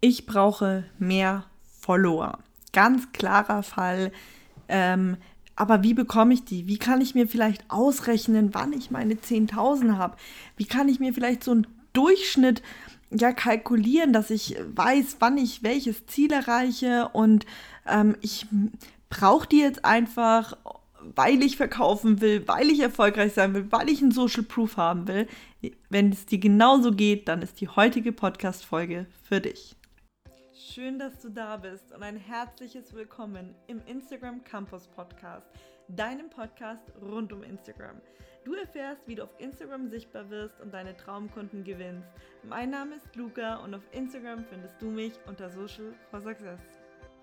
ich brauche mehr Follower. Ganz klarer Fall. Ähm, aber wie bekomme ich die? Wie kann ich mir vielleicht ausrechnen, wann ich meine 10.000 habe? Wie kann ich mir vielleicht so einen Durchschnitt ja kalkulieren, dass ich weiß, wann ich welches Ziel erreiche und ähm, ich brauche die jetzt einfach, weil ich verkaufen will, weil ich erfolgreich sein will, weil ich einen Social Proof haben will. Wenn es dir genauso geht, dann ist die heutige Podcast-Folge für dich. Schön, dass du da bist und ein herzliches Willkommen im Instagram Campus Podcast, deinem Podcast rund um Instagram. Du erfährst, wie du auf Instagram sichtbar wirst und deine Traumkunden gewinnst. Mein Name ist Luca und auf Instagram findest du mich unter Social for Success.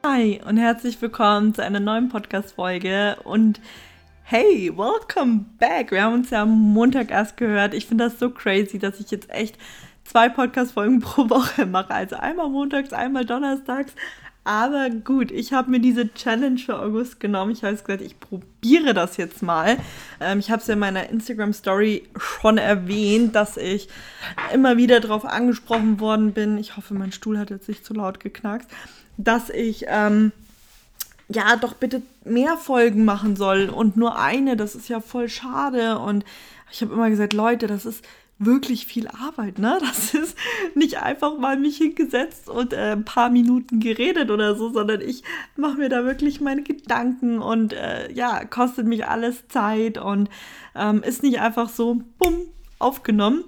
Hi und herzlich willkommen zu einer neuen Podcast-Folge und Hey, welcome back! Wir haben uns ja am Montag erst gehört. Ich finde das so crazy, dass ich jetzt echt zwei Podcast-Folgen pro Woche mache. Also einmal montags, einmal donnerstags. Aber gut, ich habe mir diese Challenge für August genommen. Ich habe gesagt, ich probiere das jetzt mal. Ähm, ich habe es in meiner Instagram-Story schon erwähnt, dass ich immer wieder darauf angesprochen worden bin. Ich hoffe, mein Stuhl hat jetzt nicht zu laut geknackst. Dass ich ähm, ja doch bitte mehr Folgen machen soll und nur eine. Das ist ja voll schade. Und ich habe immer gesagt, Leute, das ist wirklich viel Arbeit, ne? Das ist nicht einfach mal mich hingesetzt und äh, ein paar Minuten geredet oder so, sondern ich mache mir da wirklich meine Gedanken und äh, ja, kostet mich alles Zeit und ähm, ist nicht einfach so, bumm, aufgenommen.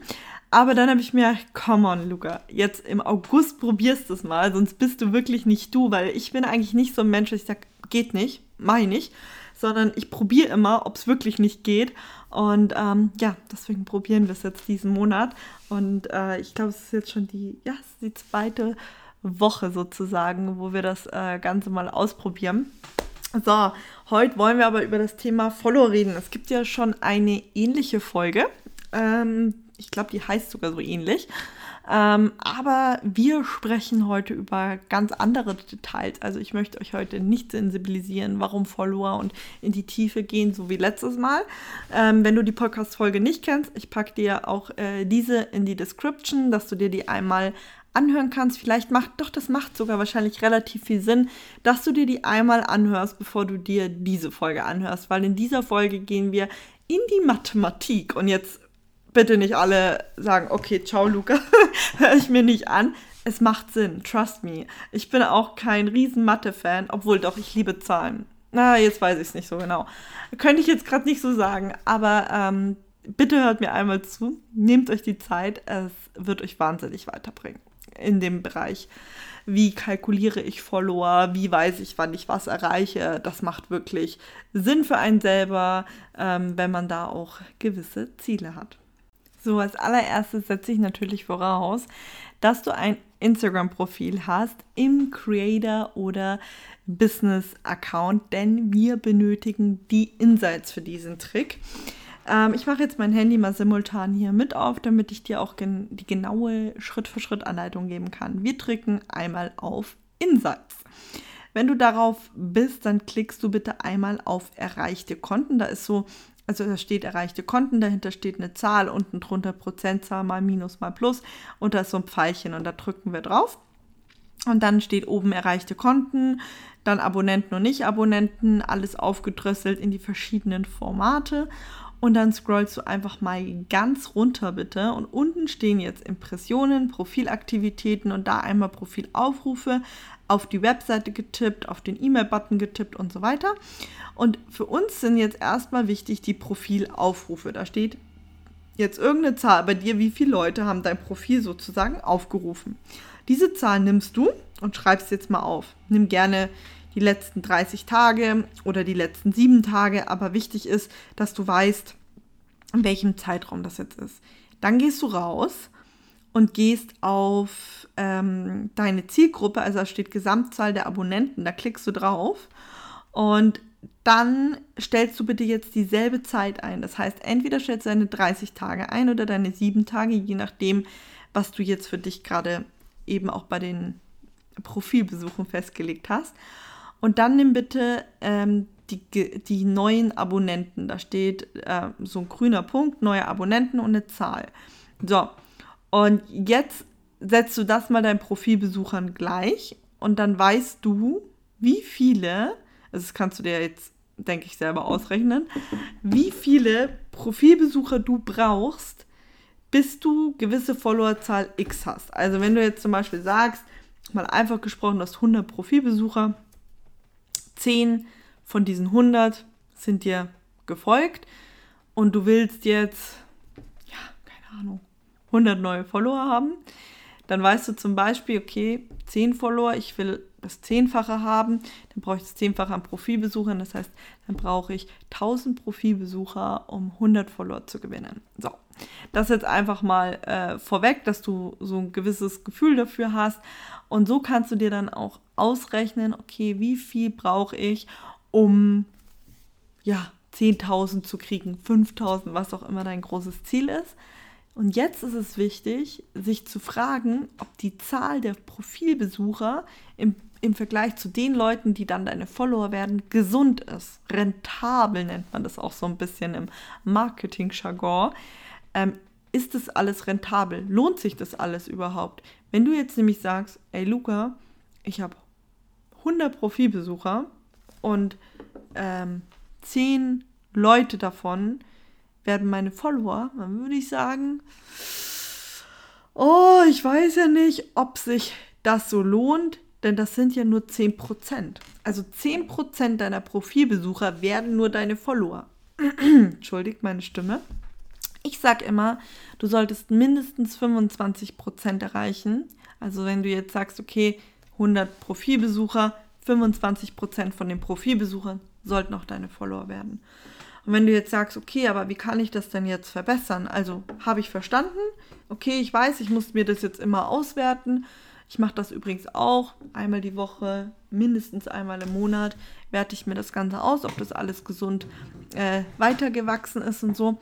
Aber dann habe ich mir, come on, Luca, jetzt im August probierst du es mal, sonst bist du wirklich nicht du, weil ich bin eigentlich nicht so ein Mensch, ich sage, geht nicht, mach ich nicht sondern ich probiere immer, ob es wirklich nicht geht. Und ähm, ja, deswegen probieren wir es jetzt diesen Monat. Und äh, ich glaube, es ist jetzt schon die, ja, die zweite Woche sozusagen, wo wir das äh, Ganze mal ausprobieren. So, heute wollen wir aber über das Thema Follow reden. Es gibt ja schon eine ähnliche Folge. Ähm, ich glaube, die heißt sogar so ähnlich. Ähm, aber wir sprechen heute über ganz andere Details. Also ich möchte euch heute nicht sensibilisieren, warum Follower und in die Tiefe gehen, so wie letztes Mal. Ähm, wenn du die Podcast-Folge nicht kennst, ich packe dir auch äh, diese in die Description, dass du dir die einmal anhören kannst. Vielleicht macht, doch, das macht sogar wahrscheinlich relativ viel Sinn, dass du dir die einmal anhörst, bevor du dir diese Folge anhörst, weil in dieser Folge gehen wir in die Mathematik. Und jetzt bitte nicht alle sagen, okay, ciao Luca, höre ich mir nicht an. Es macht Sinn, trust me. Ich bin auch kein riesen Mathe-Fan, obwohl doch, ich liebe Zahlen. Na, jetzt weiß ich es nicht so genau. Könnte ich jetzt gerade nicht so sagen, aber ähm, bitte hört mir einmal zu, nehmt euch die Zeit, es wird euch wahnsinnig weiterbringen in dem Bereich. Wie kalkuliere ich Follower? Wie weiß ich, wann ich was erreiche? Das macht wirklich Sinn für einen selber, ähm, wenn man da auch gewisse Ziele hat. So, als allererstes setze ich natürlich voraus, dass du ein Instagram-Profil hast im Creator- oder Business-Account, denn wir benötigen die Insights für diesen Trick. Ähm, ich mache jetzt mein Handy mal simultan hier mit auf, damit ich dir auch gen die genaue Schritt-für-Schritt-Anleitung geben kann. Wir drücken einmal auf Insights. Wenn du darauf bist, dann klickst du bitte einmal auf erreichte Konten. Da ist so also da steht erreichte Konten, dahinter steht eine Zahl, unten drunter Prozentzahl mal Minus mal Plus und da ist so ein Pfeilchen und da drücken wir drauf. Und dann steht oben erreichte Konten, dann Abonnenten und Nicht-Abonnenten, alles aufgedrösselt in die verschiedenen Formate. Und dann scrollst du einfach mal ganz runter bitte. Und unten stehen jetzt Impressionen, Profilaktivitäten und da einmal Profilaufrufe, auf die Webseite getippt, auf den E-Mail-Button getippt und so weiter. Und für uns sind jetzt erstmal wichtig die Profilaufrufe. Da steht jetzt irgendeine Zahl bei dir, wie viele Leute haben dein Profil sozusagen aufgerufen. Diese Zahl nimmst du und schreibst jetzt mal auf. Nimm gerne die letzten 30 Tage oder die letzten sieben Tage, aber wichtig ist, dass du weißt, in welchem Zeitraum das jetzt ist. Dann gehst du raus und gehst auf ähm, deine Zielgruppe, also da steht Gesamtzahl der Abonnenten, da klickst du drauf und dann stellst du bitte jetzt dieselbe Zeit ein. Das heißt, entweder stellst du deine 30 Tage ein oder deine 7 Tage, je nachdem, was du jetzt für dich gerade eben auch bei den Profilbesuchen festgelegt hast. Und dann nimm bitte ähm, die, die neuen Abonnenten. Da steht äh, so ein grüner Punkt, neue Abonnenten und eine Zahl. So, und jetzt setzt du das mal deinen Profilbesuchern gleich und dann weißt du, wie viele, das kannst du dir jetzt, denke ich, selber ausrechnen, wie viele Profilbesucher du brauchst, bis du gewisse Followerzahl X hast. Also wenn du jetzt zum Beispiel sagst, mal einfach gesprochen, du hast 100 Profilbesucher, 10 von diesen 100 sind dir gefolgt und du willst jetzt, ja, keine Ahnung, 100 neue Follower haben, dann weißt du zum Beispiel, okay, 10 Follower, ich will das Zehnfache haben, dann brauche ich das Zehnfache an Profilbesuchern. Das heißt, dann brauche ich 1000 Profilbesucher, um 100 Follower zu gewinnen. So, das jetzt einfach mal äh, vorweg, dass du so ein gewisses Gefühl dafür hast. Und so kannst du dir dann auch ausrechnen, okay, wie viel brauche ich, um ja, 10.000 zu kriegen, 5.000, was auch immer dein großes Ziel ist. Und jetzt ist es wichtig, sich zu fragen, ob die Zahl der Profilbesucher im, im Vergleich zu den Leuten, die dann deine Follower werden, gesund ist. Rentabel nennt man das auch so ein bisschen im Marketing-Jargon. Ähm, ist das alles rentabel? Lohnt sich das alles überhaupt? Wenn du jetzt nämlich sagst, ey Luca, ich habe 100 Profilbesucher und ähm, 10 Leute davon werden meine Follower, dann würde ich sagen, oh, ich weiß ja nicht, ob sich das so lohnt, denn das sind ja nur 10%. Also 10% deiner Profilbesucher werden nur deine Follower. Entschuldigt meine Stimme. Ich sage immer, du solltest mindestens 25% erreichen. Also wenn du jetzt sagst, okay, 100 Profilbesucher, 25% von den Profilbesuchern sollten auch deine Follower werden. Und wenn du jetzt sagst, okay, aber wie kann ich das denn jetzt verbessern? Also habe ich verstanden, okay, ich weiß, ich muss mir das jetzt immer auswerten. Ich mache das übrigens auch einmal die Woche, mindestens einmal im Monat, werte ich mir das Ganze aus, ob das alles gesund äh, weitergewachsen ist und so.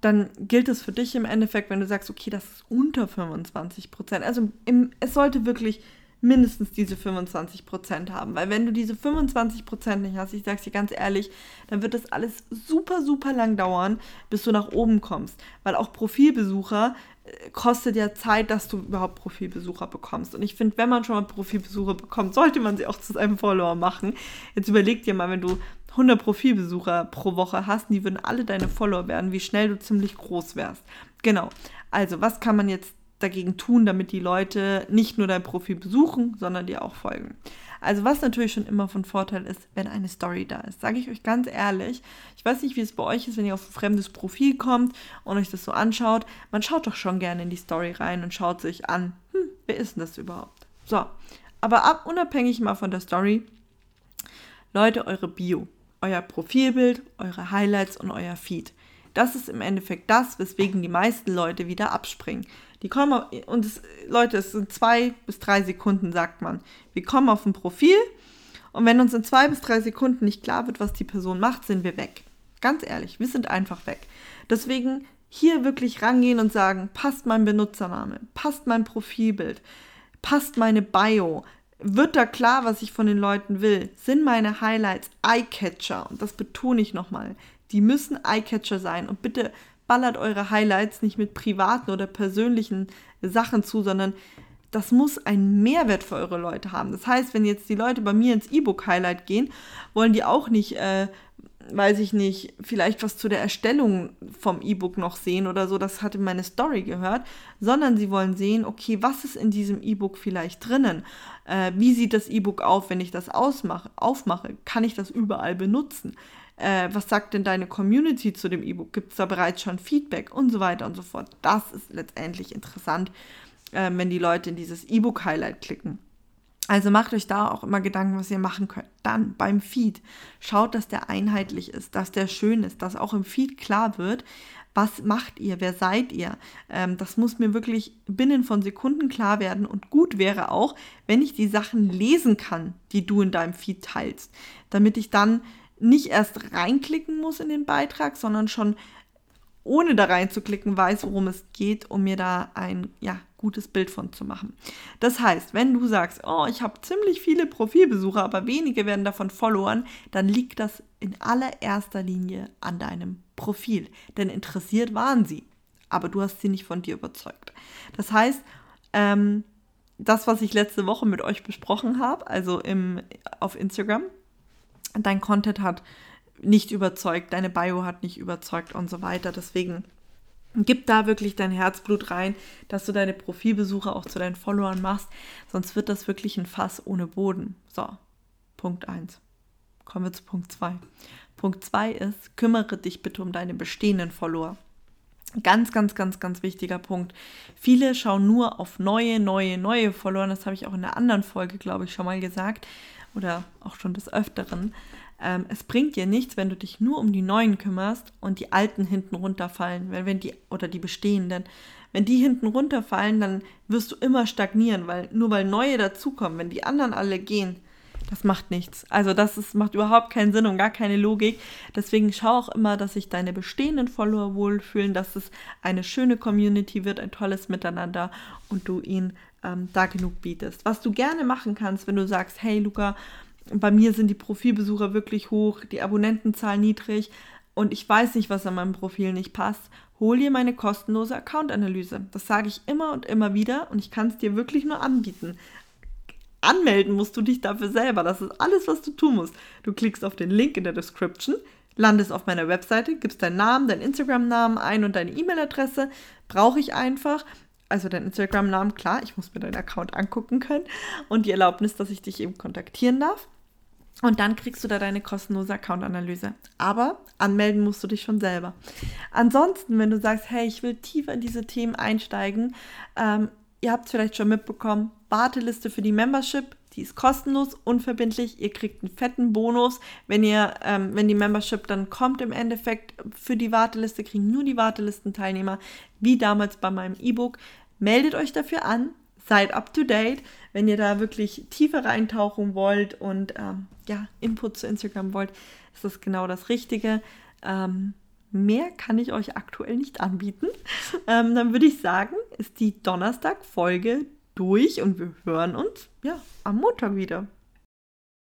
Dann gilt es für dich im Endeffekt, wenn du sagst, okay, das ist unter 25 Prozent. Also im, es sollte wirklich mindestens diese 25 Prozent haben. Weil wenn du diese 25 Prozent nicht hast, ich sag's dir ganz ehrlich, dann wird das alles super, super lang dauern, bis du nach oben kommst. Weil auch Profilbesucher äh, kostet ja Zeit, dass du überhaupt Profilbesucher bekommst. Und ich finde, wenn man schon mal Profilbesucher bekommt, sollte man sie auch zu seinem Follower machen. Jetzt überleg dir mal, wenn du 100 Profilbesucher pro Woche hast, die würden alle deine Follower werden, wie schnell du ziemlich groß wärst. Genau. Also, was kann man jetzt dagegen tun, damit die Leute nicht nur dein Profil besuchen, sondern dir auch folgen. Also was natürlich schon immer von Vorteil ist, wenn eine Story da ist. Sage ich euch ganz ehrlich. Ich weiß nicht, wie es bei euch ist, wenn ihr auf ein fremdes Profil kommt und euch das so anschaut. Man schaut doch schon gerne in die Story rein und schaut sich an, hm, wer ist denn das überhaupt? So, aber ab unabhängig mal von der Story, Leute, eure Bio, euer Profilbild, eure Highlights und euer Feed. Das ist im Endeffekt das, weswegen die meisten Leute wieder abspringen. Die kommen, und es, Leute, es sind zwei bis drei Sekunden, sagt man. Wir kommen auf ein Profil und wenn uns in zwei bis drei Sekunden nicht klar wird, was die Person macht, sind wir weg. Ganz ehrlich, wir sind einfach weg. Deswegen hier wirklich rangehen und sagen, passt mein Benutzername, passt mein Profilbild, passt meine Bio, wird da klar, was ich von den Leuten will? Sind meine Highlights Eyecatcher? Und das betone ich nochmal. Die müssen Eyecatcher sein. Und bitte ballert eure Highlights nicht mit privaten oder persönlichen Sachen zu, sondern das muss einen Mehrwert für eure Leute haben. Das heißt, wenn jetzt die Leute bei mir ins E-Book-Highlight gehen, wollen die auch nicht, äh, weiß ich nicht, vielleicht was zu der Erstellung vom E-Book noch sehen oder so, das hatte meine Story gehört, sondern sie wollen sehen, okay, was ist in diesem E-Book vielleicht drinnen? Äh, wie sieht das E-Book auf, wenn ich das ausmache, aufmache? Kann ich das überall benutzen? Äh, was sagt denn deine Community zu dem E-Book? Gibt es da bereits schon Feedback und so weiter und so fort? Das ist letztendlich interessant, äh, wenn die Leute in dieses E-Book-Highlight klicken. Also macht euch da auch immer Gedanken, was ihr machen könnt. Dann beim Feed schaut, dass der einheitlich ist, dass der schön ist, dass auch im Feed klar wird, was macht ihr, wer seid ihr. Ähm, das muss mir wirklich binnen von Sekunden klar werden und gut wäre auch, wenn ich die Sachen lesen kann, die du in deinem Feed teilst, damit ich dann nicht erst reinklicken muss in den Beitrag, sondern schon ohne da reinzuklicken weiß, worum es geht, um mir da ein ja, gutes Bild von zu machen. Das heißt, wenn du sagst, oh, ich habe ziemlich viele Profilbesucher, aber wenige werden davon Followern, dann liegt das in allererster Linie an deinem Profil. Denn interessiert waren sie, aber du hast sie nicht von dir überzeugt. Das heißt, ähm, das, was ich letzte Woche mit euch besprochen habe, also im, auf Instagram, dein Content hat nicht überzeugt, deine Bio hat nicht überzeugt und so weiter. Deswegen gib da wirklich dein Herzblut rein, dass du deine Profilbesucher auch zu deinen Followern machst, sonst wird das wirklich ein Fass ohne Boden. So, Punkt 1. Kommen wir zu Punkt 2. Punkt 2 ist, kümmere dich bitte um deine bestehenden Follower. Ganz, ganz, ganz, ganz wichtiger Punkt. Viele schauen nur auf neue, neue, neue Follower. Das habe ich auch in einer anderen Folge, glaube ich, schon mal gesagt. Oder auch schon des Öfteren. Ähm, es bringt dir nichts, wenn du dich nur um die neuen kümmerst und die alten hinten runterfallen. Wenn, wenn die, oder die bestehenden. Wenn die hinten runterfallen, dann wirst du immer stagnieren, weil nur weil neue dazukommen, wenn die anderen alle gehen, das macht nichts. Also das ist, macht überhaupt keinen Sinn und gar keine Logik. Deswegen schau auch immer, dass sich deine bestehenden Follower wohlfühlen, dass es eine schöne Community wird, ein tolles Miteinander und du ihnen ähm, da genug bietest. Was du gerne machen kannst, wenn du sagst, hey Luca, bei mir sind die Profilbesucher wirklich hoch, die Abonnentenzahl niedrig und ich weiß nicht, was an meinem Profil nicht passt, hol dir meine kostenlose Account-Analyse. Das sage ich immer und immer wieder und ich kann es dir wirklich nur anbieten anmelden musst du dich dafür selber. Das ist alles, was du tun musst. Du klickst auf den Link in der Description, landest auf meiner Webseite, gibst deinen Namen, deinen Instagram-Namen ein und deine E-Mail-Adresse. Brauche ich einfach. Also deinen Instagram-Namen, klar, ich muss mir deinen Account angucken können und die Erlaubnis, dass ich dich eben kontaktieren darf. Und dann kriegst du da deine kostenlose Account-Analyse. Aber anmelden musst du dich schon selber. Ansonsten, wenn du sagst, hey, ich will tiefer in diese Themen einsteigen, ähm, ihr habt es vielleicht schon mitbekommen, Warteliste für die Membership. Die ist kostenlos, unverbindlich. Ihr kriegt einen fetten Bonus, wenn ihr, ähm, wenn die Membership dann kommt im Endeffekt für die Warteliste, kriegen nur die Wartelistenteilnehmer, wie damals bei meinem E-Book. Meldet euch dafür an, seid up to date, wenn ihr da wirklich tiefere Eintauchung wollt und ähm, ja, Input zu Instagram wollt, ist das genau das Richtige. Ähm, mehr kann ich euch aktuell nicht anbieten. Ähm, dann würde ich sagen, ist die Donnerstag-Folge durch und wir hören uns ja am Montag wieder.